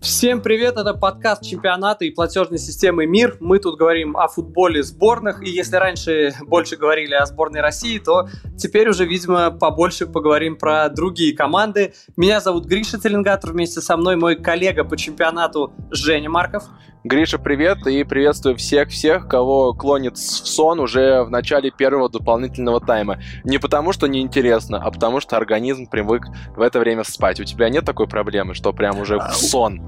Всем привет, это подкаст чемпионата и платежной системы МИР. Мы тут говорим о футболе сборных, и если раньше больше говорили о сборной России, то теперь уже, видимо, побольше поговорим про другие команды. Меня зовут Гриша Теленгатор, вместе со мной мой коллега по чемпионату Женя Марков. Гриша, привет, и приветствую всех-всех, кого клонит в сон уже в начале первого дополнительного тайма. Не потому, что неинтересно, а потому, что организм привык в это время спать. У тебя нет такой проблемы, что прям уже в сон?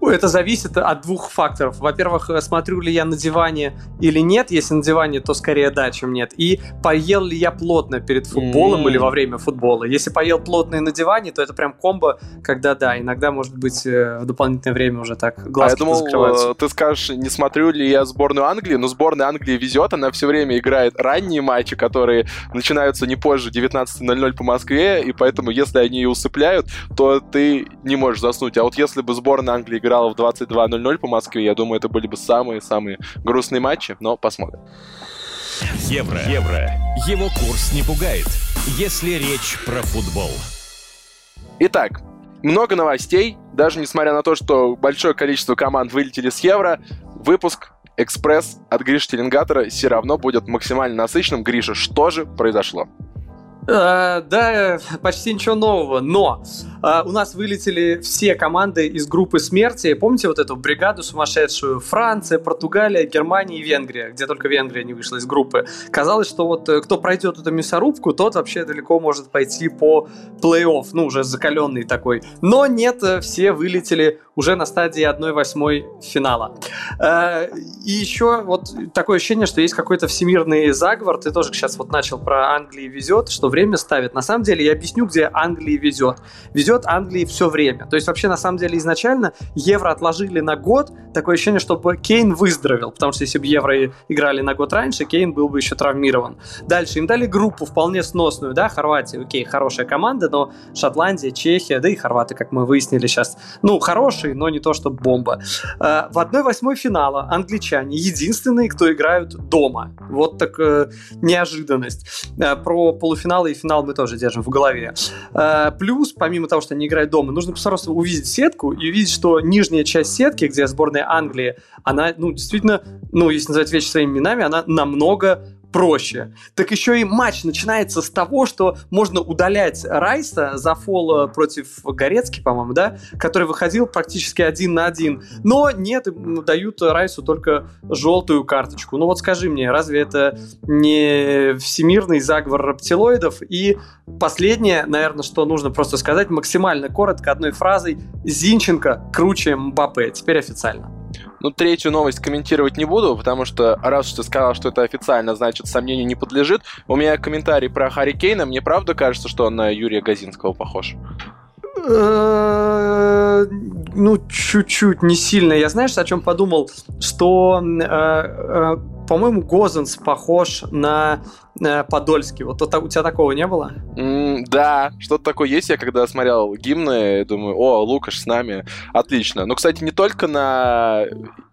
Это зависит от двух факторов. Во-первых, э, смотрю ли я на диване или нет. Если на диване, то скорее да, чем нет. И поел ли я плотно перед футболом mm. или во время футбола. Если поел плотно и на диване, то это прям комбо, когда да, иногда может быть э, в дополнительное время уже так глазки а я думал. Э, ты скажешь, не смотрю ли я сборную Англии, но сборная Англии везет, она все время играет ранние матчи, которые начинаются не позже 19.00 по Москве, и поэтому если они усыпляют, то ты не можешь заснуть. А вот если бы сборная Англии играла в 22.00 по Москве, я думаю, это были бы самые-самые грустные матчи, но посмотрим. Евро. Евро. Его курс не пугает, если речь про футбол. Итак, много новостей, даже несмотря на то, что большое количество команд вылетели с Евро, выпуск экспресс от Гриши Теленгатора все равно будет максимально насыщенным. Гриша, что же произошло? Uh, да, почти ничего нового, но uh, у нас вылетели все команды из группы смерти. Помните вот эту бригаду сумасшедшую? Франция, Португалия, Германия и Венгрия, где только Венгрия не вышла из группы. Казалось, что вот э, кто пройдет эту мясорубку, тот вообще далеко может пойти по плей-офф, ну уже закаленный такой. Но нет, э, все вылетели уже на стадии 1-8 финала. И еще вот такое ощущение, что есть какой-то всемирный заговор. Ты тоже сейчас вот начал про Англию везет, что время ставит. На самом деле, я объясню, где Англии везет. Везет Англии все время. То есть вообще, на самом деле, изначально евро отложили на год. Такое ощущение, чтобы Кейн выздоровел. Потому что если бы евро играли на год раньше, Кейн был бы еще травмирован. Дальше им дали группу вполне сносную, да, Хорватия, окей, хорошая команда, но Шотландия, Чехия, да и хорваты, как мы выяснили сейчас, ну, хорошие, но не то, что бомба. Э, в 1-8 финала англичане единственные, кто играют дома. Вот так э, неожиданность. Э, про полуфинал и финал мы тоже держим в голове. Э, плюс, помимо того, что они играют дома, нужно просто увидеть сетку и увидеть, что нижняя часть сетки, где сборная Англии, она, ну, действительно, ну, если называть вещи своими именами, она намного проще. Так еще и матч начинается с того, что можно удалять Райса за фол э, против Горецки, по-моему, да, который выходил практически один на один. Но нет, дают Райсу только желтую карточку. Ну вот скажи мне, разве это не всемирный заговор рептилоидов? И последнее, наверное, что нужно просто сказать максимально коротко одной фразой. Зинченко круче Мбаппе. Теперь официально. Ну, третью новость комментировать не буду, потому что раз ты сказал, что это официально, значит, сомнению не подлежит. У меня комментарий про Харри Кейна. Мне правда кажется, что он на Юрия Газинского похож? Э, ну, чуть-чуть, не сильно. Я знаешь, о чем подумал? Что, э, э, по-моему, Гозенс похож на Подольский. Вот у тебя такого не было? Mm, да, что-то такое есть. Я когда смотрел гимны, думаю, о, Лукаш с нами, отлично. Но, кстати, не только на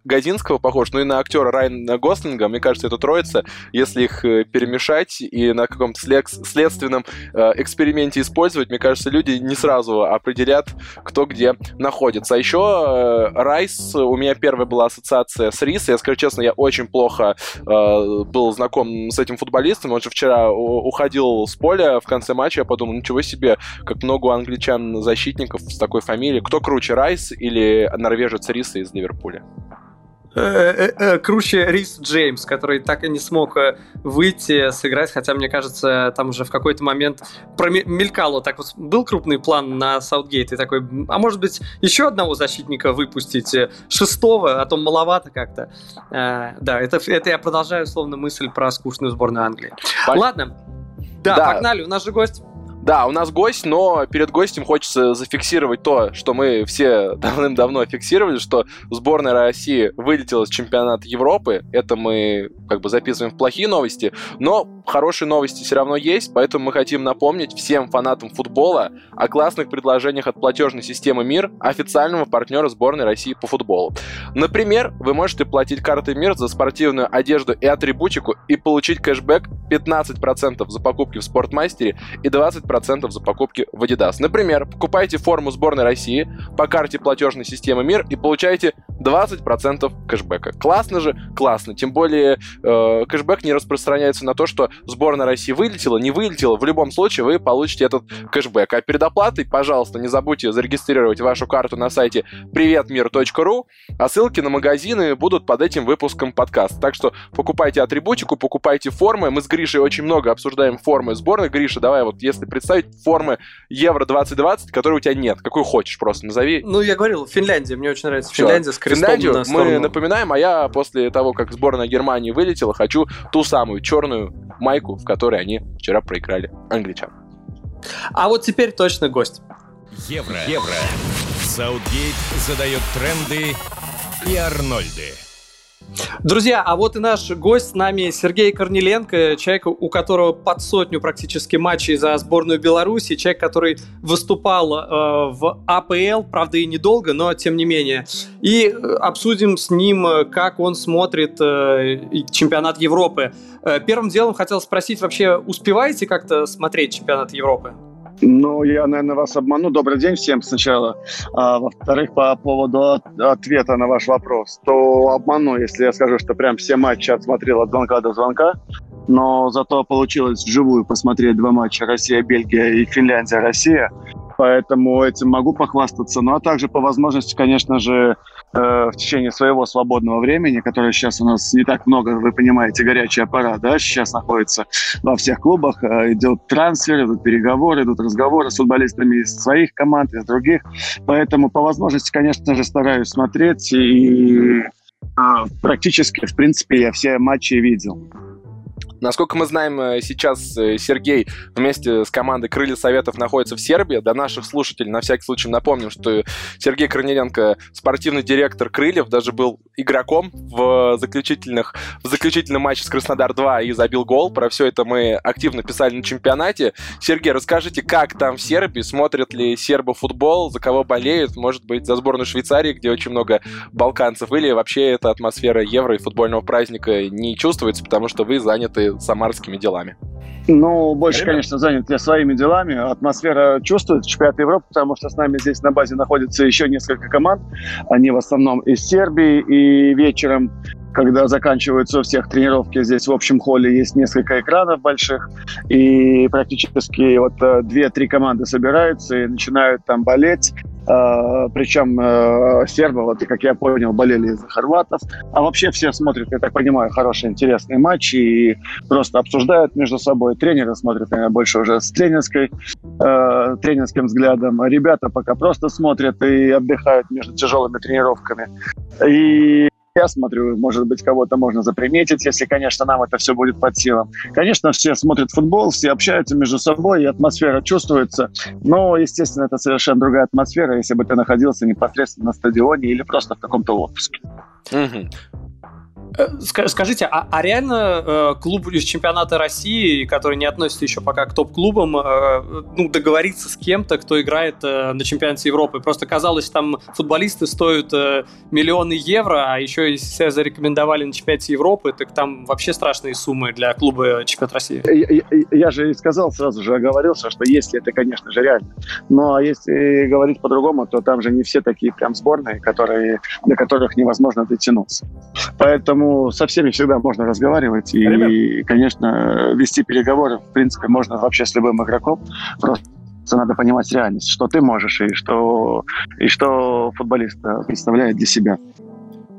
Газинского похож, но и на актера Райана Гослинга. Мне кажется, это троица, если их э, перемешать и на каком-то след следственном э, эксперименте использовать, мне кажется, люди не сразу определят, кто где находится. А еще э, Райс, у меня первая была ассоциация с Рис. Я скажу честно, я очень плохо э, был знаком с этим футболистом. Он же вчера уходил с поля в конце матча. Я подумал, ничего себе, как много у англичан защитников с такой фамилией. Кто круче, Райс или норвежец Риса из Ливерпуля? Э, э, э, круче Рис Джеймс, который так и не смог выйти, сыграть, хотя, мне кажется, там уже в какой-то момент промелькало, так вот был крупный план на Саутгейт, и такой, а может быть, еще одного защитника выпустить, шестого, а то маловато как-то. Да, это, это я продолжаю, условно, мысль про скучную сборную Англии. Ладно, да, да, погнали, у нас же гость. Да, у нас гость, но перед гостем хочется зафиксировать то, что мы все давным-давно фиксировали, что сборная России вылетела с чемпионата Европы. Это мы как бы записываем в плохие новости. Но хорошие новости все равно есть, поэтому мы хотим напомнить всем фанатам футбола о классных предложениях от платежной системы МИР, официального партнера сборной России по футболу. Например, вы можете платить картой МИР за спортивную одежду и атрибутику и получить кэшбэк 15% за покупки в Спортмастере и 20% за покупки в Adidas. Например, покупайте форму сборной России по карте платежной системы МИР и получаете 20% кэшбэка. Классно же? Классно. Тем более э, кэшбэк не распространяется на то, что сборная России вылетела, не вылетела. В любом случае вы получите этот кэшбэк. А перед оплатой, пожалуйста, не забудьте зарегистрировать вашу карту на сайте приветмир.ру, а ссылки на магазины будут под этим выпуском подкаста. Так что покупайте атрибутику, покупайте формы. Мы с Гришей очень много обсуждаем формы сборной. Гриша, давай вот если представить формы Евро 2020, которые у тебя нет, какую хочешь просто назови. Ну, я говорил, Финляндия, мне очень нравится. Финляндия с Финляндию мы напоминаем, а я после того, как сборная Германии вылетела, хочу ту самую черную майку, в которой они вчера проиграли англичан. А вот теперь точно гость. Евро. Евро. Саутгейт задает тренды и Арнольды. Друзья, а вот и наш гость с нами Сергей Корнеленко, человек, у которого под сотню практически матчей за сборную Беларуси, человек, который выступал э, в АПЛ, правда и недолго, но тем не менее. И обсудим с ним, как он смотрит э, чемпионат Европы. Э, первым делом хотел спросить, вообще успеваете как-то смотреть чемпионат Европы? Ну, я, наверное, вас обману. Добрый день всем сначала. А, во-вторых, по поводу от- ответа на ваш вопрос, то обману, если я скажу, что прям все матчи отсмотрел от звонка до звонка. Но зато получилось вживую посмотреть два матча Россия-Бельгия и Финляндия-Россия. Поэтому этим могу похвастаться. Ну, а также по возможности, конечно же, э, в течение своего свободного времени, которое сейчас у нас не так много, вы понимаете, горячая пора, да, сейчас находится во всех клубах, э, идет трансфер, идут переговоры, идут разговоры с футболистами из своих команд, из других. Поэтому по возможности, конечно же, стараюсь смотреть и э, практически, в принципе, я все матчи видел. Насколько мы знаем, э, сейчас э, Сергей вместе с командой Крылья Советов находится в Сербии. До наших слушателей на всякий случай напомним, что Сергей Корнеленко спортивный директор Крыльев, даже был игроком в заключительных в заключительном матче с Краснодар-2 и забил гол. Про все это мы активно писали на чемпионате. Сергей, расскажите, как там в Сербии, смотрят ли сербы футбол, за кого болеют, может быть, за сборную Швейцарии, где очень много балканцев, или вообще эта атмосфера евро и футбольного праздника не чувствуется, потому что вы заняты самарскими делами? Ну, больше, конечно, занят я своими делами. Атмосфера чувствуется чемпионат Европы, потому что с нами здесь на базе находится еще несколько команд. Они в основном из Сербии. И вечером, когда заканчиваются у всех тренировки, здесь в общем холле есть несколько экранов больших. И практически вот э, две-три команды собираются и начинают там болеть. Uh, причем uh, сербы, вот, как я понял, болели из-за хорватов. А вообще все смотрят, я так понимаю, хорошие, интересные матчи и просто обсуждают между собой. Тренеры смотрят, наверное, больше уже с тренерской, uh, тренерским взглядом. Ребята пока просто смотрят и отдыхают между тяжелыми тренировками. И я смотрю, может быть, кого-то можно заприметить, если, конечно, нам это все будет под силам. Конечно, все смотрят футбол, все общаются между собой, и атмосфера чувствуется. Но, естественно, это совершенно другая атмосфера, если бы ты находился непосредственно на стадионе или просто в каком-то отпуске. Мгм. Скажите, а, а реально э, клуб из чемпионата России, который не относится еще пока к топ-клубам, э, ну, договориться с кем-то, кто играет э, на чемпионате Европы? Просто казалось, там футболисты стоят миллионы евро, а еще если себя зарекомендовали на чемпионате Европы, так там вообще страшные суммы для клуба чемпионат России. Я, я- я же и сказал сразу же, оговорился, что если это, конечно же, реально. Но если говорить по-другому, то там же не все такие прям сборные, которые, до которых невозможно дотянуться. Поэтому со всеми всегда можно разговаривать и, конечно, вести переговоры, в принципе, можно вообще с любым игроком. Просто надо понимать реальность, что ты можешь и что, и что футболист э, представляет для себя.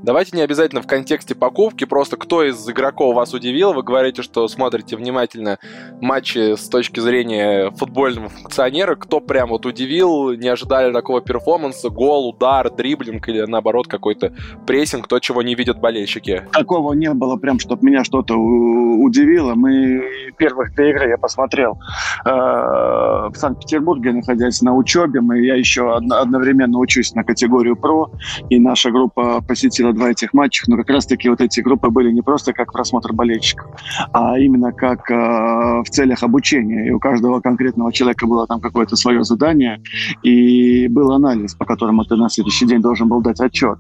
Давайте не обязательно в контексте покупки, просто кто из игроков вас удивил? Вы говорите, что смотрите внимательно матчи с точки зрения футбольного функционера. Кто прям вот удивил, не ожидали такого перформанса, гол, удар, дриблинг или наоборот какой-то прессинг, то, чего не видят болельщики? Такого не было прям, чтобы меня что-то удивило. Мы первых две игры я посмотрел э, в Санкт-Петербурге, находясь на учебе. Мы, я еще одно- одновременно учусь на категорию ПРО, и наша группа посетила два этих матча, но как раз-таки вот эти группы были не просто как просмотр болельщиков, а именно как э, в целях обучения. И у каждого конкретного человека было там какое-то свое задание, и был анализ, по которому ты на следующий день должен был дать отчет.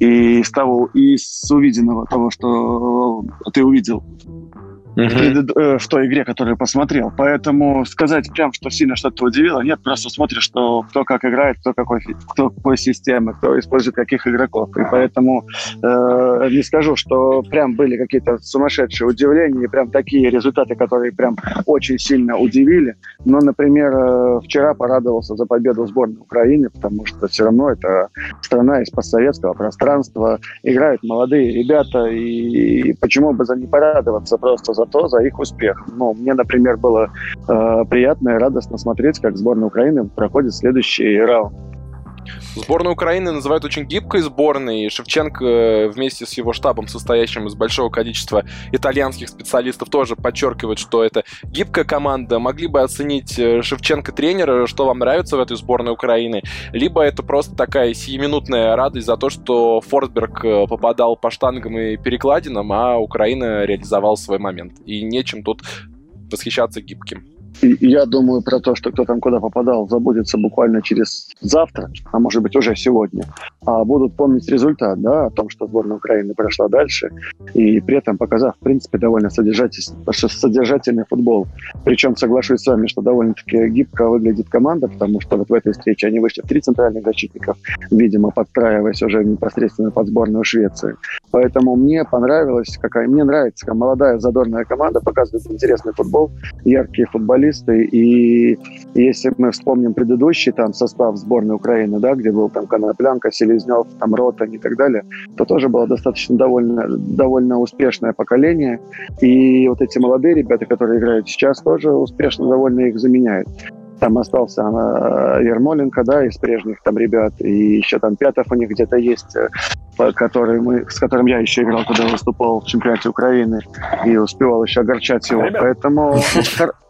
И с того, и с увиденного того, что ты увидел uh-huh. в той игре, которую посмотрел. Поэтому сказать прям, что сильно что-то удивило, нет, просто смотришь, что кто как играет, кто какой, кто какой системы, кто использует каких игроков. И поэтому э, не скажу, что прям были какие-то сумасшедшие удивления и прям такие результаты, которые прям очень сильно удивили. Но, например, э, вчера порадовался за победу сборной Украины, потому что все равно это страна из постсоветского пространства, играют молодые ребята, и, и почему бы за не порадоваться просто за то, за их успех. Ну, мне, например, было э, приятно и радостно смотреть, как сборная Украины проходит следующий раунд. Сборную Украины называют очень гибкой сборной. Шевченко э, вместе с его штабом, состоящим из большого количества итальянских специалистов, тоже подчеркивает, что это гибкая команда. Могли бы оценить э, Шевченко тренера, что вам нравится в этой сборной Украины, либо это просто такая сиюминутная радость за то, что Форсберг э, попадал по штангам и перекладинам, а Украина реализовал свой момент. И нечем тут восхищаться гибким я думаю про то, что кто там куда попадал, забудется буквально через завтра, а может быть уже сегодня. А будут помнить результат, да, о том, что сборная Украины прошла дальше, и при этом показав, в принципе, довольно содержательный, футбол. Причем соглашусь с вами, что довольно-таки гибко выглядит команда, потому что вот в этой встрече они вышли в три центральных защитников, видимо, подстраиваясь уже непосредственно под сборную Швеции. Поэтому мне понравилось, какая мне нравится, молодая задорная команда показывает интересный футбол, яркие футболисты, футболисты. И если мы вспомним предыдущий там состав сборной Украины, да, где был там Коноплянка, Селезнев, там Ротань и так далее, то тоже было достаточно довольно, довольно успешное поколение. И вот эти молодые ребята, которые играют сейчас, тоже успешно довольно их заменяют. Там остался она, Ермоленко, да, из прежних там ребят, и еще там Пятов у них где-то есть, э, который мы, с которым я еще играл, когда выступал в чемпионате Украины, и успевал еще огорчать его. Ребят. Поэтому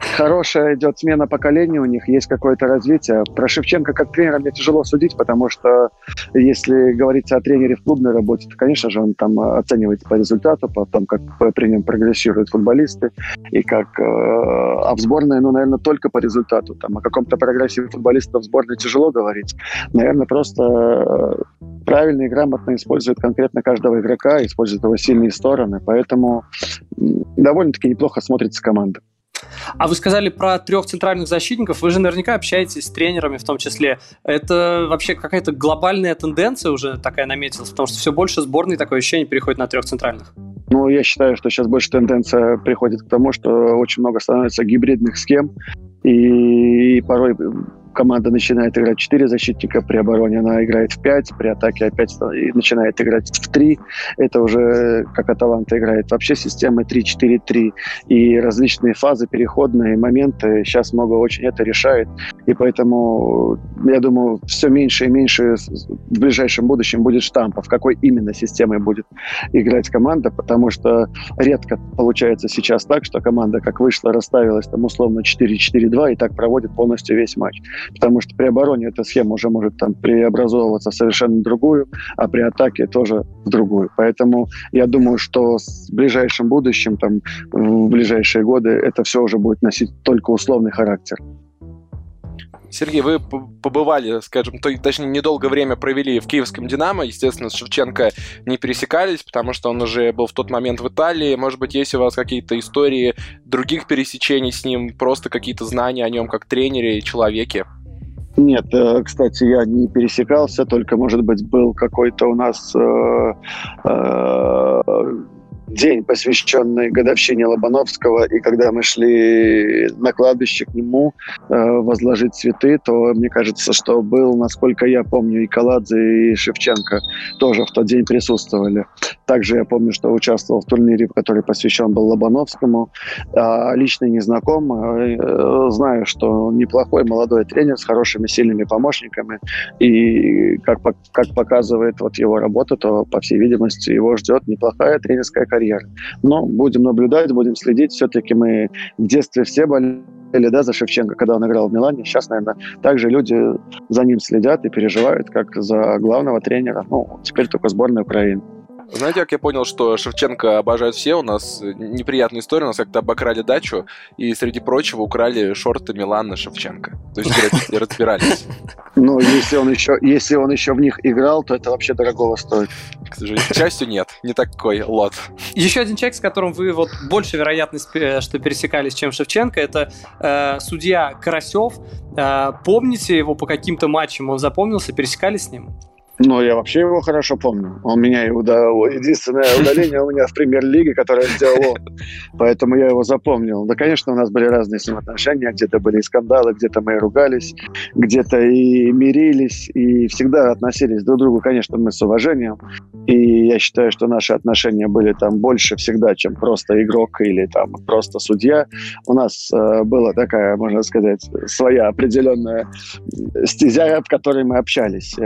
хорошая идет смена поколений у них, есть какое-то развитие. Про Шевченко как тренера мне тяжело судить, потому что если говорить о тренере в клубной работе, то, конечно же, он там оценивает по результату, по тому, как при нем прогрессируют футболисты, и как... Э, а в сборной, ну, наверное, только по результату. Там о каком-то прогрессе футболиста в сборной тяжело говорить. Наверное, просто э, правильно и грамотно использует конкретно каждого игрока, использует его сильные стороны, поэтому довольно-таки неплохо смотрится команда. А вы сказали про трех центральных защитников. Вы же наверняка общаетесь с тренерами в том числе. Это вообще какая-то глобальная тенденция уже такая наметилась, потому что все больше сборной такое ощущение переходит на трех центральных. Ну, я считаю, что сейчас больше тенденция приходит к тому, что очень много становится гибридных схем, и порой команда начинает играть 4 защитника, при обороне она играет в 5, при атаке опять начинает играть в 3. Это уже, как Аталанта играет вообще системой 3-4-3. И различные фазы, переходные моменты сейчас много очень это решает. И поэтому, я думаю, все меньше и меньше в ближайшем будущем будет штампов, какой именно системой будет играть команда, потому что редко получается сейчас так, что команда как вышла, расставилась там условно 4-4-2 и так проводит полностью весь матч потому что при обороне эта схема уже может там преобразовываться в совершенно другую, а при атаке тоже в другую. Поэтому я думаю, что в ближайшем будущем, там, в ближайшие годы это все уже будет носить только условный характер. Сергей, вы побывали, скажем, то, точнее, недолгое время провели в киевском «Динамо». Естественно, с Шевченко не пересекались, потому что он уже был в тот момент в Италии. Может быть, есть у вас какие-то истории других пересечений с ним, просто какие-то знания о нем как тренере и человеке? Нет, э, кстати, я не пересекался, только, может быть, был какой-то у нас э, э, день, посвященный годовщине Лобановского, и когда мы шли на кладбище к нему э, возложить цветы, то мне кажется, что был, насколько я помню, и Каладзе, и Шевченко тоже в тот день присутствовали. Также я помню, что участвовал в турнире, который посвящен был Лобановскому. А лично не знаком, э, знаю, что неплохой молодой тренер с хорошими сильными помощниками, и как, как показывает вот его работа, то, по всей видимости, его ждет неплохая тренерская карьера карьеры. Но будем наблюдать, будем следить. Все-таки мы в детстве все болели да, за Шевченко, когда он играл в Милане. Сейчас, наверное, также люди за ним следят и переживают, как за главного тренера. Ну, теперь только сборная Украины. Знаете, как я понял, что Шевченко обожают все? У нас неприятная история. У нас как-то обокрали дачу, и, среди прочего, украли шорты Милана Шевченко. То есть разбирались. Ну, если он еще, если он еще в них играл, то это вообще дорогого стоит. К сожалению, к счастью, нет. Не такой лот. Еще один человек, с которым вы вот больше вероятность, э, что пересекались, чем Шевченко, это э, судья Карасев. Э, помните его по каким-то матчам? Он запомнился, пересекались с ним? Ну, я вообще его хорошо помню. Он меня и удал. Единственное удаление у меня в премьер-лиге, которое сделал. Поэтому я его запомнил. Да, конечно, у нас были разные с ним отношения. Где-то были и скандалы, где-то мы и ругались, где-то и мирились, и всегда относились друг к другу, конечно, мы с уважением. И я считаю, что наши отношения были там больше всегда, чем просто игрок или там просто судья. У нас э, была такая, можно сказать, своя определенная стезя, в которой мы общались.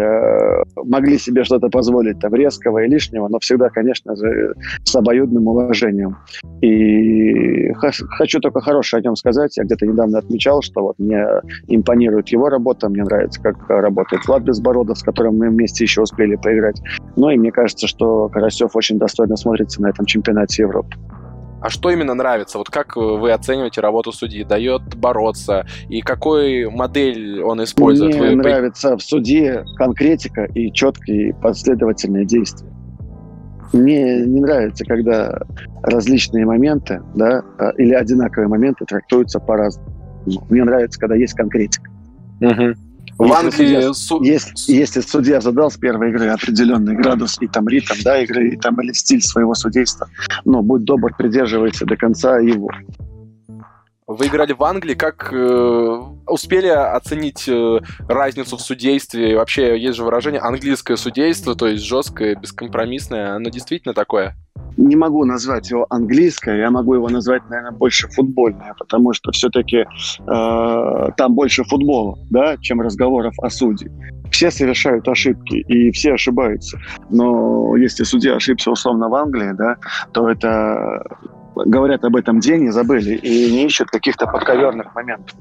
Могли себе что-то позволить там резкого и лишнего, но всегда, конечно же, с обоюдным уважением. И хочу только хорошее о нем сказать. Я где-то недавно отмечал, что вот мне импонирует его работа, мне нравится, как работает Влад Безбородов, с которым мы вместе еще успели поиграть. Ну и мне кажется, что Карасев очень достойно смотрится на этом чемпионате Европы. А что именно нравится? Вот как вы оцениваете работу судьи? Дает бороться? И какой модель он использует? Мне вы... нравится в суде конкретика и четкие последовательные действия. Мне не нравится, когда различные моменты, да, а, или одинаковые моменты трактуются по-разному. Мне нравится, когда есть конкретика. Угу. В Англии... Су... Если, если судья задал с первой игры определенный градус и там ритм да, игры, и там или стиль своего судейства, но будь добр, придерживайся до конца его. Вы играли в Англии, как э, успели оценить э, разницу в судействе? Вообще есть же выражение английское судейство, то есть жесткое, бескомпромиссное. Оно действительно такое? не могу назвать его английское, я могу его назвать, наверное, больше футбольное, потому что все-таки э, там больше футбола, да, чем разговоров о суде. Все совершают ошибки, и все ошибаются. Но если судья ошибся условно в Англии, да, то это говорят об этом день и забыли, и не ищут каких-то подковерных моментов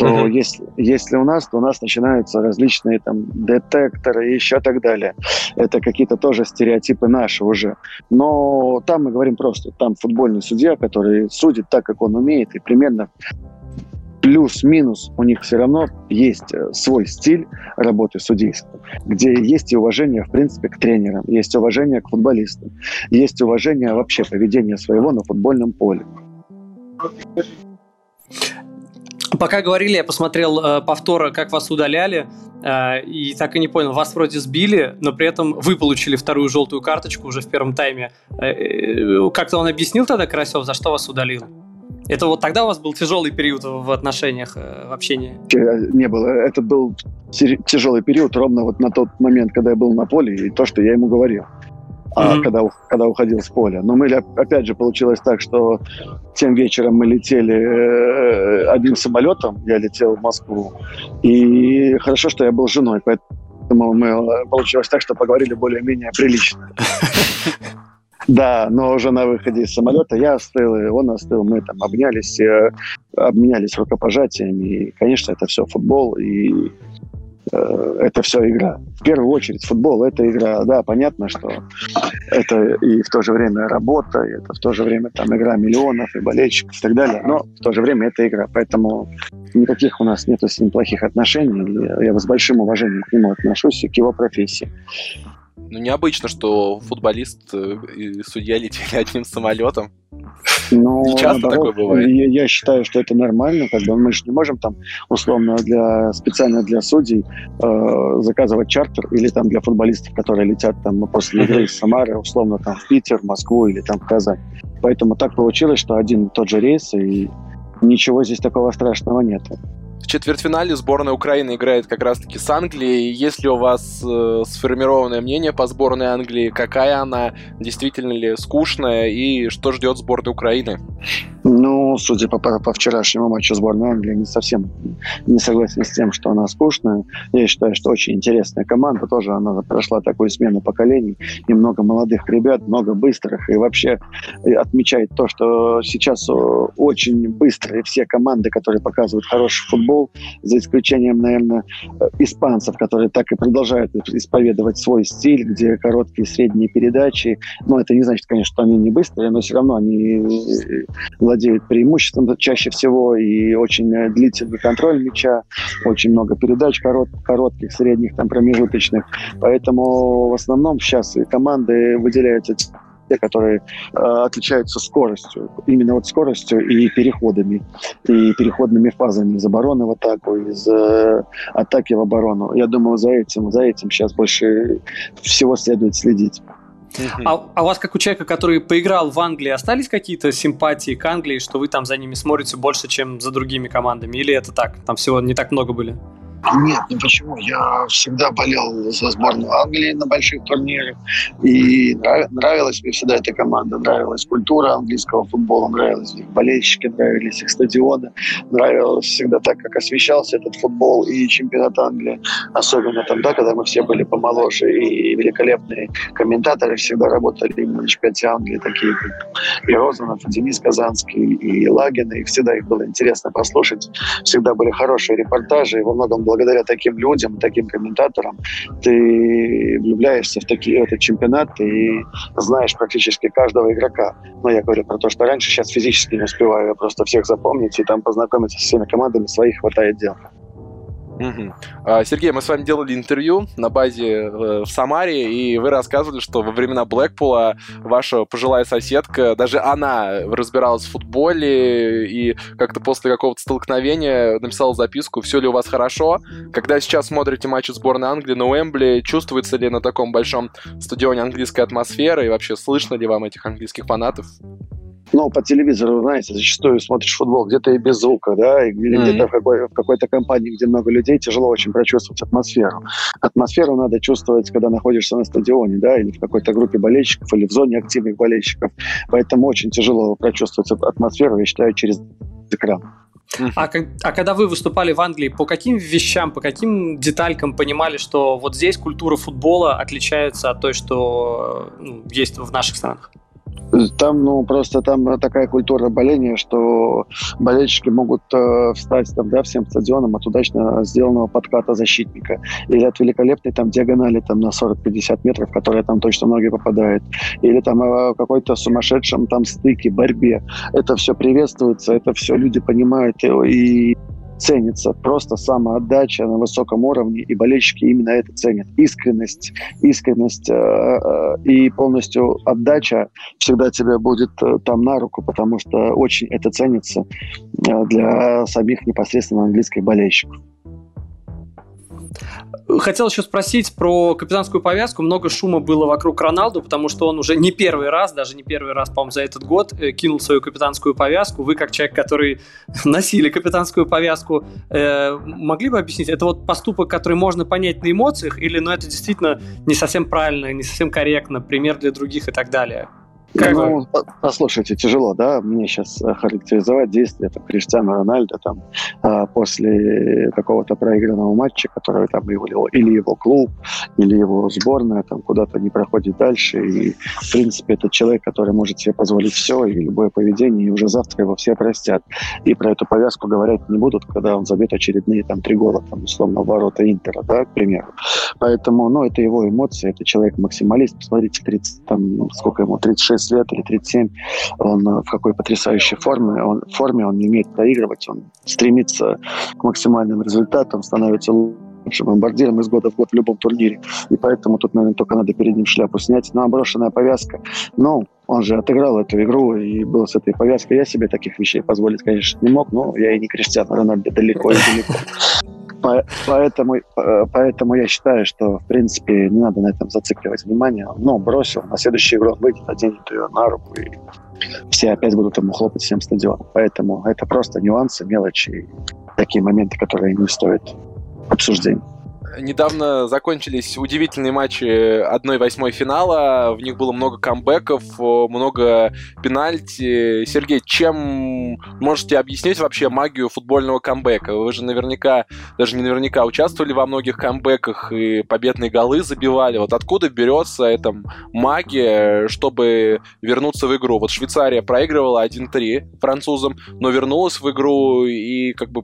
то mm-hmm. если, если у нас, то у нас начинаются различные там детекторы и еще так далее. Это какие-то тоже стереотипы наши уже. Но там мы говорим просто, там футбольный судья, который судит так, как он умеет, и примерно плюс-минус у них все равно есть э, свой стиль работы судейства, где есть и уважение, в принципе, к тренерам, есть уважение к футболистам, есть уважение вообще поведения своего на футбольном поле. Пока говорили, я посмотрел э, повтор, как вас удаляли, э, и так и не понял, вас вроде сбили, но при этом вы получили вторую желтую карточку уже в первом тайме. Э, э, как-то он объяснил тогда, Карасев, за что вас удалил? Это вот тогда у вас был тяжелый период в отношениях, э, в общении? Не было. Это был тяжелый период ровно вот на тот момент, когда я был на поле, и то, что я ему говорил а, mm-hmm. когда, когда уходил с поля. Но мы, опять же, получилось так, что тем вечером мы летели э, одним самолетом, я летел в Москву, и хорошо, что я был женой, поэтому мы, э, получилось так, что поговорили более-менее прилично. Да, но уже на выходе из самолета я остыл, и он остыл, мы там обнялись, э, обменялись рукопожатиями, и, конечно, это все футбол, и Э, это все игра. В первую очередь футбол это игра. Да, понятно, что это и в то же время работа, и это в то же время там игра миллионов и болельщиков и так далее, но в то же время это игра. Поэтому никаких у нас нет с ним плохих отношений. Я с большим уважением к нему отношусь и к его профессии. Ну, необычно, что футболист э, и судья летели одним самолетом. Ну, не часто наоборот, такое бывает. Я, я считаю, что это нормально, как бы мы же не можем там условно для специально для судей э, заказывать чартер или там для футболистов, которые летят там после игры из Самары, условно там в Питер, в Москву или там в Казань. Поэтому так получилось, что один и тот же рейс и ничего здесь такого страшного нет. Четвертьфинале сборная Украины играет как раз-таки с Англией. Есть ли у вас э, сформированное мнение по сборной Англии? Какая она? Действительно ли скучная? И что ждет сборная Украины? Ну, судя по, по вчерашнему матчу сборной Англии, не совсем не согласен с тем, что она скучная. Я считаю, что очень интересная команда. Тоже она прошла такую смену поколений. И много молодых ребят, много быстрых. И вообще отмечает то, что сейчас очень быстрые все команды, которые показывают хороший футбол, за исключением, наверное, испанцев, которые так и продолжают исповедовать свой стиль, где короткие средние передачи. Но это не значит, конечно, что они не быстрые, но все равно они владеют преимуществом чаще всего и очень э, длительный контроль мяча, очень много передач корот, коротких, средних, там, промежуточных. Поэтому в основном сейчас команды выделяются которые э, отличаются скоростью, именно вот скоростью и переходами, и переходными фазами из обороны в атаку, из э, атаки в оборону. Я думаю, за этим, за этим сейчас больше всего следует следить. А, а у вас, как у человека, который поиграл в Англии, остались какие-то симпатии к Англии, что вы там за ними смотрите больше, чем за другими командами? Или это так? Там всего не так много были? Нет, ну почему? Я всегда болел за сборную Англии на больших турнирах. И нравилась мне всегда эта команда. Нравилась культура английского футбола, нравились их болельщики, нравились их стадионы. Нравилось всегда так, как освещался этот футбол и чемпионат Англии. Особенно тогда, когда мы все были помоложе. И великолепные комментаторы всегда работали именно на чемпионате Англии. Такие как и Розанов, и Денис Казанский, и Лагин. И всегда их было интересно послушать. Всегда были хорошие репортажи. И во многом благодаря таким людям, таким комментаторам, ты влюбляешься в, такие, в этот чемпионат и знаешь практически каждого игрока. Но я говорю про то, что раньше сейчас физически не успеваю я просто всех запомнить и там познакомиться с всеми командами, своих хватает дел. Угу. Сергей, мы с вами делали интервью на базе э, в Самаре, и вы рассказывали, что во времена Блэкпула ваша пожилая соседка, даже она разбиралась в футболе, и как-то после какого-то столкновения написала записку, все ли у вас хорошо. Когда сейчас смотрите матчи сборной Англии на Уэмбли, чувствуется ли на таком большом стадионе английская атмосфера, и вообще слышно ли вам этих английских фанатов? Ну, по телевизору, знаете, зачастую смотришь футбол где-то и без звука, да, или mm-hmm. где-то в, какой, в какой-то компании, где много людей, тяжело очень прочувствовать атмосферу. Атмосферу надо чувствовать, когда находишься на стадионе, да, или в какой-то группе болельщиков, или в зоне активных болельщиков. Поэтому очень тяжело прочувствовать атмосферу, я считаю, через экран. А, а когда вы выступали в Англии, по каким вещам, по каким деталькам понимали, что вот здесь культура футбола отличается от той, что ну, есть в наших странах? Там, ну, просто там такая культура боления, что болельщики могут э, встать там, да, всем стадионом от удачно сделанного подката защитника или от великолепной там диагонали там на 40-50 метров, которая там точно ноги попадает, или там э, какой-то сумасшедшем там стыке, борьбе. Это все приветствуется, это все люди понимают и ценится просто самоотдача на высоком уровне, и болельщики именно это ценят. Искренность, искренность э, э, и полностью отдача всегда тебе будет э, там на руку, потому что очень это ценится э, для самих непосредственно английских болельщиков. Хотел еще спросить про капитанскую повязку. Много шума было вокруг Роналду, потому что он уже не первый раз, даже не первый раз, по-моему, за этот год э, кинул свою капитанскую повязку. Вы, как человек, который носили капитанскую повязку, э, могли бы объяснить, это вот поступок, который можно понять на эмоциях, или ну, это действительно не совсем правильно, не совсем корректно, пример для других и так далее? Как ну, послушайте, тяжело, да, мне сейчас э, характеризовать действия там, Криштиану Рональда там, а, после какого-то проигранного матча, который там его, или его клуб, или его сборная там куда-то не проходит дальше. И, в принципе, это человек, который может себе позволить все и любое поведение, и уже завтра его все простят. И про эту повязку говорить не будут, когда он забьет очередные там три гола, там, условно, ворота Интера, да, к примеру. Поэтому, ну, это его эмоции, это человек-максималист. Посмотрите, 30, там, сколько ему, 36 36 лет или 37, он э, в какой потрясающей форме. Он, форме он не умеет проигрывать, он стремится к максимальным результатам, становится лучшим бомбардиром из года в год в любом турнире. И поэтому тут, наверное, только надо перед ним шляпу снять. Ну, а повязка. Ну, он же отыграл эту игру и был с этой повязкой. Я себе таких вещей позволить, конечно, не мог, но я и не Криштиану Рональдо далеко и далеко. Поэтому, э, поэтому я считаю, что, в принципе, не надо на этом зацикливать внимание. Но бросил, на следующий игру выйдет, оденет ее на руку, и все опять будут ему хлопать всем стадионом. Поэтому это просто нюансы, мелочи, такие моменты, которые не стоят обсуждения. Недавно закончились удивительные матчи 1-8 финала. В них было много камбэков, много пенальти. Сергей, чем можете объяснить вообще магию футбольного камбэка? Вы же наверняка, даже не наверняка, участвовали во многих камбэках и победные голы забивали. Вот откуда берется эта магия, чтобы вернуться в игру? Вот Швейцария проигрывала 1-3 французам, но вернулась в игру и как бы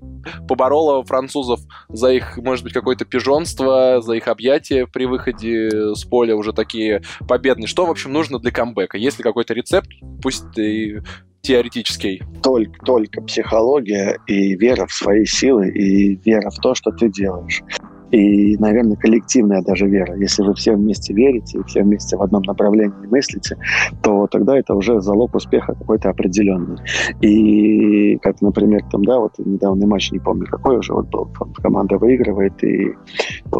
поборола французов за их, может быть, какой-то пижонство, за их объятия при выходе с поля уже такие победные. Что, в общем, нужно для камбэка? Есть ли какой-то рецепт, пусть и теоретический? Только, только психология и вера в свои силы, и вера в то, что ты делаешь и, наверное, коллективная даже вера. Если вы все вместе верите и все вместе в одном направлении мыслите, то тогда это уже залог успеха какой-то определенный. И как, например, там, да, вот недавний матч, не помню какой уже, вот был, там, команда выигрывает, и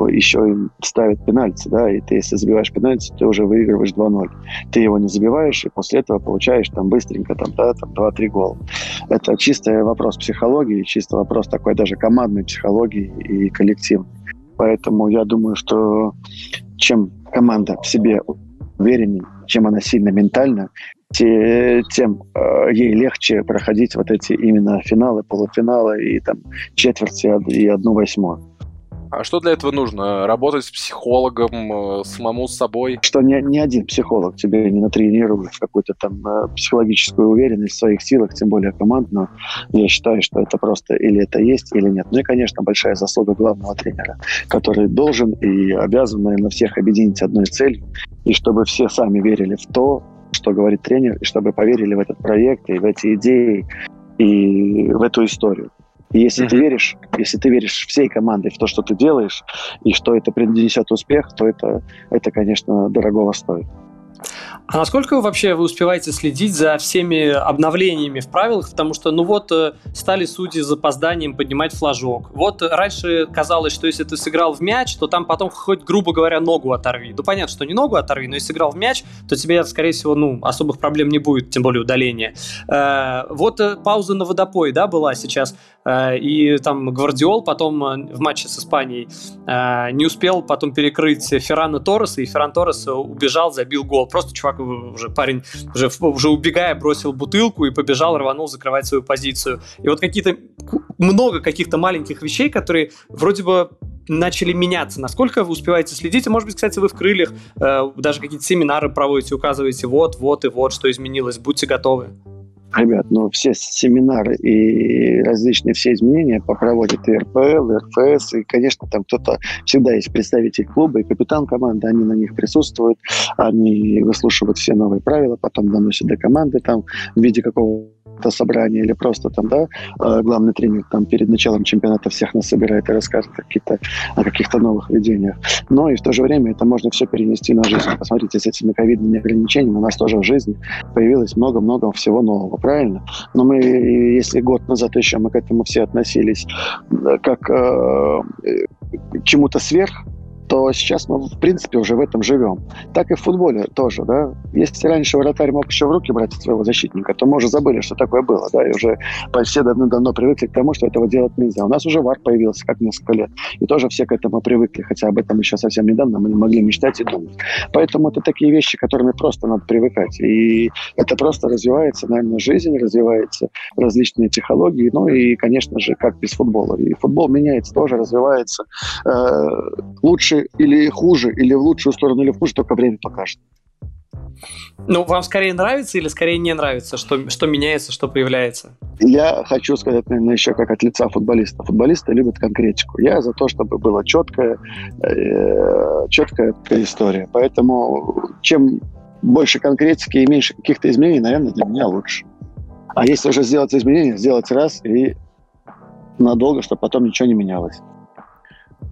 еще им ставят пенальти, да, и ты, если забиваешь пенальти, ты уже выигрываешь 2-0. Ты его не забиваешь, и после этого получаешь там быстренько там, да, там 2-3 гола. Это чистый вопрос психологии, чисто вопрос такой даже командной психологии и коллективной. Поэтому я думаю, что чем команда в себе увереннее, чем она сильно ментально, те, тем э, ей легче проходить вот эти именно финалы, полуфиналы и там четверти и одну восьмую. А что для этого нужно? Работать с психологом, э, самому с собой? Что ни, ни один психолог тебе не натренирует какую-то там э, психологическую уверенность в своих силах, тем более командную. Я считаю, что это просто или это есть, или нет. Ну и, конечно, большая заслуга главного тренера, который должен и обязан, наверное, всех объединить одной целью, и чтобы все сами верили в то, что говорит тренер, и чтобы поверили в этот проект, и в эти идеи, и в эту историю. И если mm-hmm. ты веришь, если ты веришь всей командой в то, что ты делаешь, и что это принесет успех, то это, это конечно, дорогого стоит. А насколько вообще вы успеваете следить за всеми обновлениями в правилах? Потому что, ну вот, э, стали судьи с запозданием поднимать флажок. Вот раньше казалось, что если ты сыграл в мяч, то там потом хоть, грубо говоря, ногу оторви. Ну, понятно, что не ногу оторви, но если сыграл в мяч, то тебе, скорее всего, ну, особых проблем не будет, тем более удаления. Э, вот э, пауза на водопой, да, была сейчас. И там Гвардиол потом в матче с Испанией не успел потом перекрыть Феррана Торреса, и Ферран Торрес убежал, забил гол. Просто чувак уже парень, уже, уже убегая, бросил бутылку и побежал, рванул закрывать свою позицию. И вот какие-то, много каких-то маленьких вещей, которые вроде бы начали меняться. Насколько вы успеваете следить? И, может быть, кстати, вы в крыльях э, даже какие-то семинары проводите, указываете вот, вот и вот, что изменилось. Будьте готовы. Ребят, ну все семинары и различные все изменения проводят и РПЛ, и РФС, и, конечно, там кто-то, всегда есть представитель клуба и капитан команды, они на них присутствуют, они выслушивают все новые правила, потом доносят до команды там в виде какого собрание или просто там, да, э, главный тренер там перед началом чемпионата всех нас собирает и рассказывает какие-то, о каких-то новых видениях. Но и в то же время это можно все перенести на жизнь. Посмотрите, с этими ковидными ограничениями у нас тоже в жизни появилось много-много всего нового, правильно? Но мы, если год назад еще мы к этому все относились э, как э, к чему-то сверх, то сейчас мы, в принципе, уже в этом живем. Так и в футболе тоже, да. Если раньше вратарь мог еще в руки брать своего защитника, то мы уже забыли, что такое было, да, и уже все давно-давно привыкли к тому, что этого делать нельзя. У нас уже ВАР появился как несколько лет, и тоже все к этому привыкли, хотя об этом еще совсем недавно мы не могли мечтать и думать. Поэтому это такие вещи, которыми просто надо привыкать. И это просто развивается, наверное, жизнь, развивается различные психологии, ну и, конечно же, как без футбола. И футбол меняется тоже, развивается. Э, лучше лучше или хуже, или в лучшую сторону, или в хуже, только время покажет. Ну, вам скорее нравится или скорее не нравится, что, что меняется, что появляется? Я хочу сказать, наверное, еще как от лица футболиста. Футболисты любят конкретику. Я за то, чтобы была четкая, э, четкая история. Поэтому чем больше конкретики и меньше каких-то изменений, наверное, для меня лучше. А если уже сделать изменения, сделать раз и надолго, чтобы потом ничего не менялось.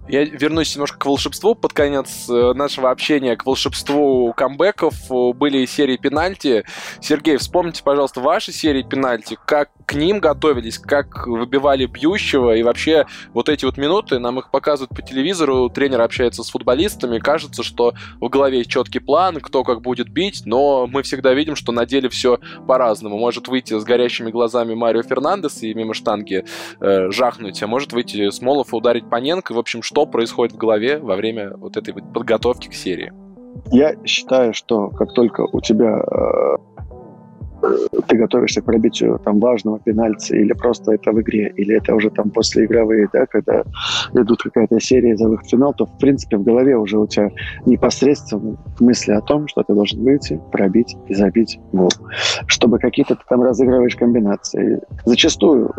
Я вернусь немножко к волшебству. Под конец э, нашего общения к волшебству камбэков были серии пенальти. Сергей, вспомните, пожалуйста, ваши серии пенальти. Как к ним готовились, как выбивали бьющего, и вообще вот эти вот минуты, нам их показывают по телевизору, тренер общается с футболистами, кажется, что в голове есть четкий план, кто как будет бить, но мы всегда видим, что на деле все по-разному. Может выйти с горящими глазами Марио Фернандес и мимо штанги э, жахнуть, а может выйти Смолов и ударить Паненко. В общем, общем, что происходит в голове во время вот этой подготовки к серии? Я считаю, что как только у тебя э, ты готовишься к пробитию там важного пенальти, или просто это в игре, или это уже там после игровые, да, когда идут какая-то серия за выход в финал, то в принципе в голове уже у тебя непосредственно мысли о том, что ты должен выйти, пробить и забить гол. Чтобы какие-то там разыгрываешь комбинации. Зачастую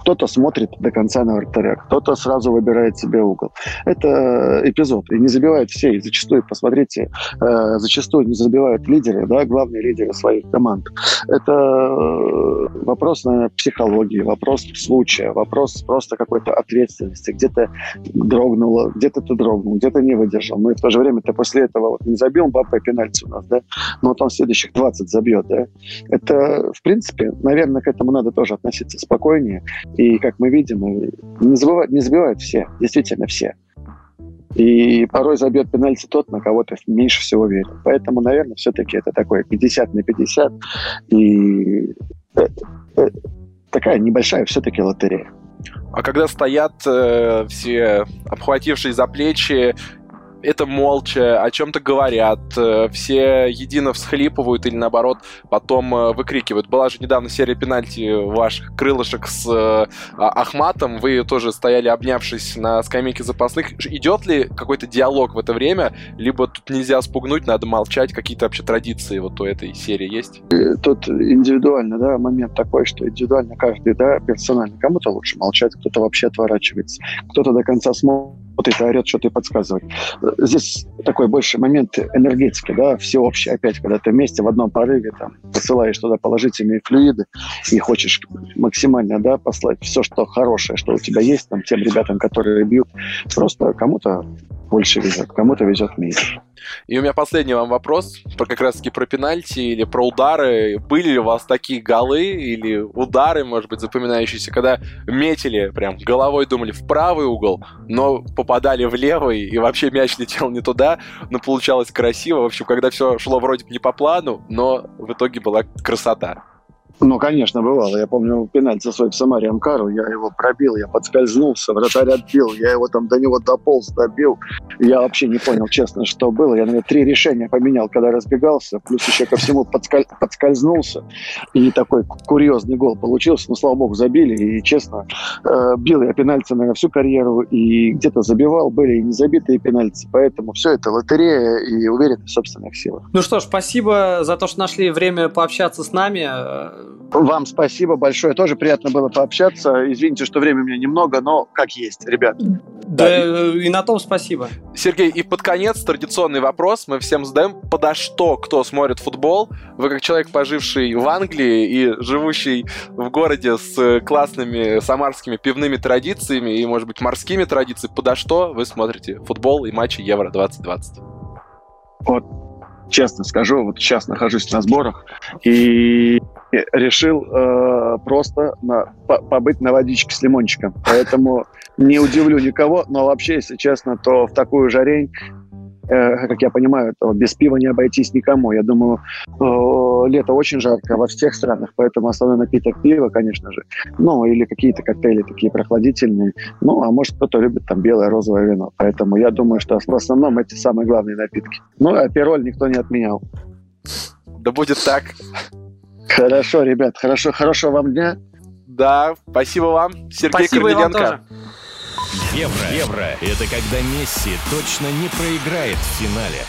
кто-то смотрит до конца на вратаря, кто-то сразу выбирает себе угол. Это эпизод. И не забивают все. И зачастую, посмотрите, э, зачастую не забивают лидеры, да, главные лидеры своих команд. Это э, вопрос, наверное, психологии, вопрос случая, вопрос просто какой-то ответственности. Где-то дрогнуло, где-то ты дрогнул, где-то не выдержал. Но и в то же время ты после этого вот не забил Мбаппе пенальти у нас, да, но вот он следующих 20 забьет, да. Это, в принципе, наверное, к этому надо тоже относиться спокойнее. И, как мы видим, не, забывают, не забивают все, действительно все. И порой забьет пенальти тот, на кого ты меньше всего верил. Поэтому, наверное, все-таки это такое 50 на 50. И э, э, такая небольшая все-таки лотерея. А когда стоят э, все обхватившие за плечи это молча, о чем-то говорят, э, все едино всхлипывают или наоборот потом э, выкрикивают. Была же недавно серия пенальти ваших крылышек с э, а, Ахматом, вы тоже стояли обнявшись на скамейке запасных. Идет ли какой-то диалог в это время, либо тут нельзя спугнуть, надо молчать, какие-то вообще традиции вот у этой серии есть? Тут индивидуально, да, момент такой, что индивидуально каждый, да, персонально. Кому-то лучше молчать, кто-то вообще отворачивается, кто-то до конца смотрит вот это орет, что-то и подсказывает. Здесь такой больше момент энергетики, да, всеобщий опять, когда ты вместе в одном порыве там посылаешь туда положительные флюиды и хочешь максимально, да, послать все, что хорошее, что у тебя есть, там, тем ребятам, которые бьют. Просто кому-то больше везет, кому-то везет меньше. И у меня последний вам вопрос, про как раз таки про пенальти или про удары. Были ли у вас такие голы или удары, может быть, запоминающиеся, когда метили прям головой, думали в правый угол, но попадали в левый, и вообще мяч летел не туда, но получалось красиво. В общем, когда все шло вроде бы не по плану, но в итоге была красота. Ну, конечно, бывало. Я помню пенальти свой в Самаре Амкару. Я его пробил, я подскользнулся, вратарь отбил. Я его там до него дополз, добил. Я вообще не понял, честно, что было. Я, наверное, три решения поменял, когда разбегался. Плюс еще ко всему подсколь... подскользнулся. И такой курьезный гол получился. Но, слава богу, забили. И, честно, э, бил я пенальти, наверное, всю карьеру. И где-то забивал. Были и незабитые пенальти. Поэтому все это лотерея и уверенность в собственных силах. Ну что ж, спасибо за то, что нашли время пообщаться с нами вам спасибо большое. Тоже приятно было пообщаться. Извините, что времени у меня немного, но как есть, ребят. Да, да и на том спасибо. Сергей, и под конец традиционный вопрос мы всем задаем. Подо что кто смотрит футбол? Вы как человек, поживший в Англии и живущий в городе с классными самарскими пивными традициями и, может быть, морскими традициями, подо что вы смотрите футбол и матчи Евро-2020? Вот честно скажу, вот сейчас нахожусь на сборах и решил э, просто на, по, побыть на водичке с лимончиком. Поэтому не удивлю никого, но вообще, если честно, то в такую жарень как я понимаю, то без пива не обойтись никому. Я думаю, э, лето очень жарко во всех странах, поэтому основной напиток пива, конечно же. Ну, или какие-то коктейли такие прохладительные. Ну, а может, кто-то любит там белое, розовое вино. Поэтому я думаю, что в основном эти самые главные напитки. Ну, а пироль никто не отменял. Да будет так. Хорошо, ребят, хорошо, хорошего вам дня. Да, спасибо вам, Сергей спасибо Корниленко. Евро. Евро – это когда Месси точно не проиграет в финале.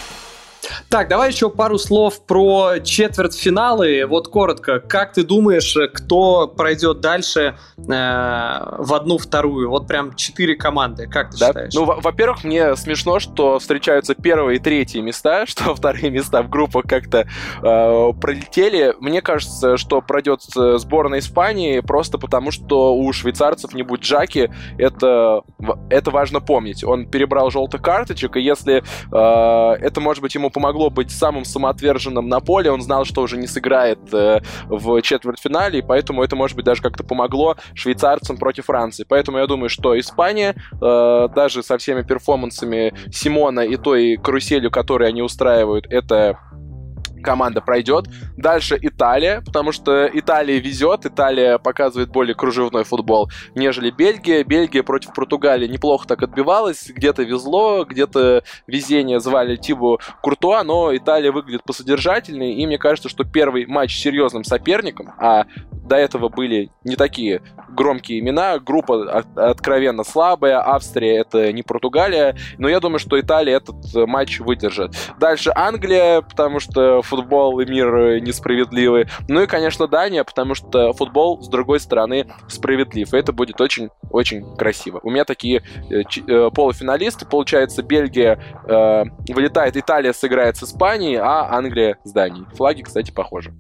Так, давай еще пару слов про четвертьфиналы. Вот коротко, как ты думаешь, кто пройдет дальше э, в одну-вторую? Вот прям четыре команды, как ты да? считаешь? Ну, во-первых, мне смешно, что встречаются первые и третьи места, что вторые места в группах как-то э, пролетели. Мне кажется, что пройдет сборная Испании просто потому, что у швейцарцев не будет Джаки. Это, это важно помнить. Он перебрал желтых карточек, и если э, это, может быть, ему помогло быть самым самоотверженным на поле. Он знал, что уже не сыграет э, в четвертьфинале, и поэтому это, может быть, даже как-то помогло швейцарцам против Франции. Поэтому я думаю, что Испания, э, даже со всеми перформансами Симона и той каруселью, которую они устраивают, это команда пройдет. Дальше Италия, потому что Италия везет, Италия показывает более кружевной футбол, нежели Бельгия. Бельгия против Португалии неплохо так отбивалась, где-то везло, где-то везение звали Тибу Куртуа, но Италия выглядит посодержательней, и мне кажется, что первый матч с серьезным соперником, а до этого были не такие громкие имена, группа откровенно слабая, Австрия это не Португалия, но я думаю, что Италия этот матч выдержит. Дальше Англия, потому что футбол и мир несправедливы. Ну и, конечно, Дания, потому что футбол, с другой стороны, справедлив. И это будет очень-очень красиво. У меня такие э, э, полуфиналисты. Получается, Бельгия э, вылетает, Италия сыграет с Испанией, а Англия с Данией. Флаги, кстати, похожи.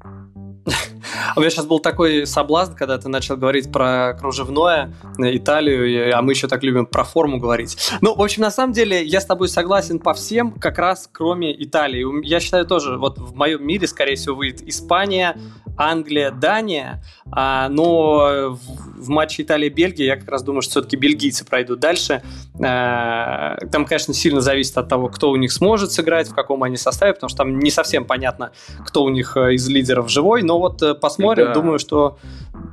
У меня сейчас был такой соблазн, когда ты начал говорить про кружевное, Италию, а мы еще так любим про форму говорить. Ну, в общем, на самом деле, я с тобой согласен по всем, как раз кроме Италии. Я считаю тоже, вот в моем мире, скорее всего, выйдет Испания, Англия, Дания, а, но в, в матче Италия-Бельгия я как раз думаю, что все-таки бельгийцы пройдут дальше. А, там, конечно, сильно зависит от того, кто у них сможет сыграть, в каком они составе, потому что там не совсем понятно, кто у них э, из лидеров живой, но вот э, посмотрим, да. думаю, что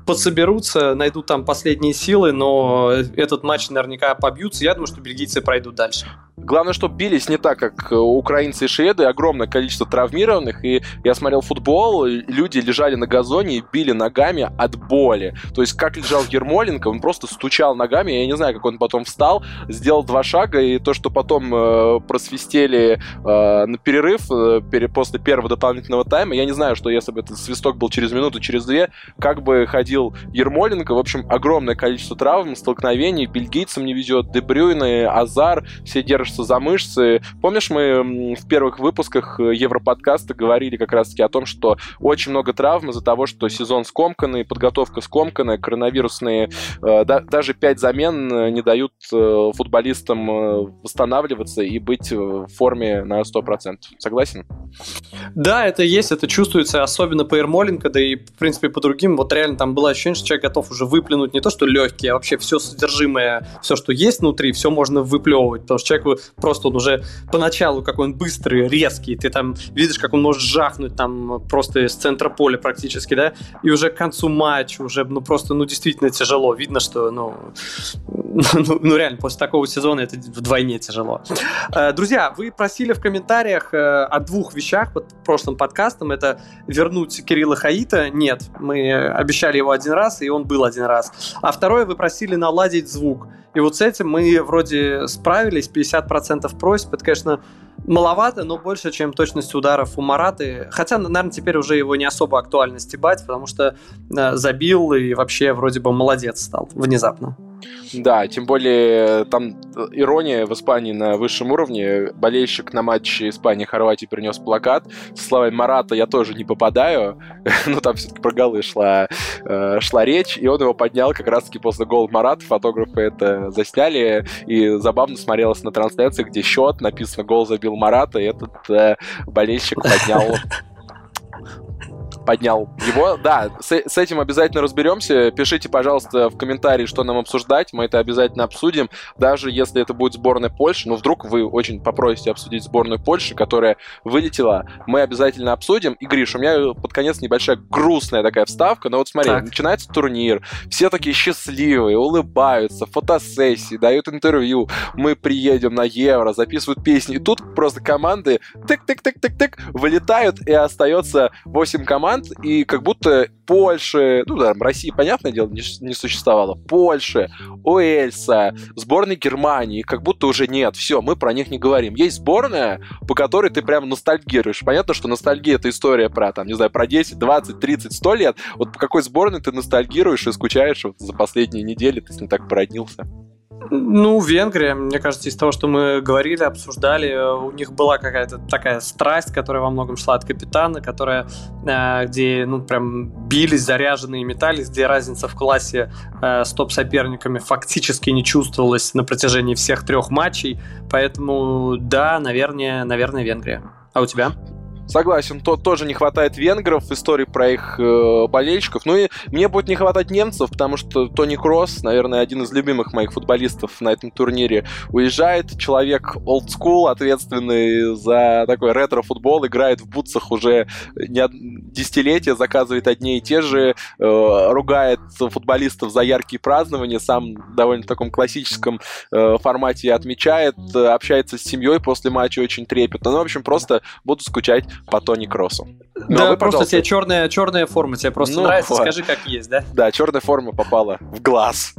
подсоберутся, найдут там последние силы, но этот матч наверняка побьются. Я думаю, что бельгийцы пройдут дальше. Главное, чтобы бились не так, как украинцы и шведы, огромное количество травмированных, и я смотрел футбол, люди лежали на газоне и били ногами от боли. То есть, как лежал Ермоленко, он просто стучал ногами, я не знаю, как он потом встал, сделал два шага, и то, что потом э, просвистели э, на перерыв э, после первого дополнительного тайма, я не знаю, что если бы этот свисток был через минуту, через две, как бы ходил Ермоленко. В общем, огромное количество травм, столкновений, бельгийцам не везет, Дебрюйны, Азар, все держатся за мышцы. Помнишь, мы в первых выпусках Европодкаста говорили как раз-таки о том, что очень много травм из-за того, что сезон скомканный, подготовка скомканная, коронавирусные, э, да, даже пять замен э, не дают э, футболистам восстанавливаться и быть в форме на 100%. Согласен? Да, это есть, это чувствуется, особенно по Ермоленко, да и, в принципе, по другим. Вот реально там было ощущение, что человек готов уже выплюнуть не то, что легкие, а вообще все содержимое, все, что есть внутри, все можно выплевывать, потому что человеку просто он уже поначалу, какой он быстрый, резкий, ты там видишь, как он может жахнуть там просто из центра поля практически, да, и уже к концу матча уже, ну, просто, ну, действительно тяжело. Видно, что, ну, ну, ну реально, после такого сезона это вдвойне тяжело. Э, друзья, вы просили в комментариях э, о двух вещах под прошлым подкастом. Это вернуть Кирилла Хаита. Нет, мы обещали его один раз, и он был один раз. А второе, вы просили наладить звук. И вот с этим мы вроде справились, 50% просьб. Это, конечно, маловато, но больше, чем точность ударов у Мараты. Хотя, наверное, теперь уже его не особо актуально стебать, потому что э, забил и вообще вроде бы молодец стал внезапно. Да, тем более там ирония в Испании на высшем уровне. Болельщик на матче Испании-Хорватии принес плакат с словами «Марата я тоже не попадаю». ну, там все-таки про голы шла, э, шла речь, и он его поднял как раз-таки после гола Марата. Фотографы это засняли, и забавно смотрелось на трансляции, где счет, написано «Гол забил Марата», и этот э, болельщик поднял поднял его. Да, с, с этим обязательно разберемся. Пишите, пожалуйста, в комментарии, что нам обсуждать. Мы это обязательно обсудим. Даже если это будет сборная Польши, ну вдруг вы очень попросите обсудить сборную Польши, которая вылетела, мы обязательно обсудим. И, Гриш, у меня под конец небольшая грустная такая вставка. Но вот смотри, так. начинается турнир, все такие счастливые, улыбаются, фотосессии, дают интервью. Мы приедем на Евро, записывают песни. И тут просто команды тык-тык-тык-тык-тык вылетают, и остается 8 команд, команд, и как будто Польши, ну да, России, понятное дело, не, не существовало, Польши, Уэльса, сборной Германии, как будто уже нет, все, мы про них не говорим. Есть сборная, по которой ты прям ностальгируешь. Понятно, что ностальгия — это история про, там, не знаю, про 10, 20, 30, 100 лет. Вот по какой сборной ты ностальгируешь и скучаешь вот за последние недели, ты с ним так породнился? Ну, Венгрия, мне кажется, из того, что мы говорили, обсуждали, у них была какая-то такая страсть, которая во многом шла от капитана, которая, э, где, ну, прям бились, заряженные метались, где разница в классе э, с топ-соперниками фактически не чувствовалась на протяжении всех трех матчей. Поэтому, да, наверное, наверное, Венгрия. А у тебя? Согласен, то тоже не хватает венгров, истории про их э, болельщиков. Ну и мне будет не хватать немцев, потому что Тони Кросс, наверное, один из любимых моих футболистов на этом турнире, уезжает. Человек school, ответственный за такой ретро-футбол, играет в бутсах уже не десятилетия, заказывает одни и те же, э, ругает футболистов за яркие празднования, сам довольно в таком классическом э, формате отмечает, общается с семьей после матча очень трепетно. Ну, в общем, просто буду скучать по Тони Кроссу. Ну, да, вы, просто тебе черная, черная форма, тебе просто ну, нравится, вот. скажи, как есть, да? Да, черная форма попала в глаз.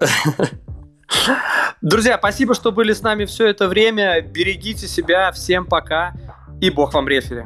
Друзья, спасибо, что были с нами все это время. Берегите себя. Всем пока. И бог вам рефери.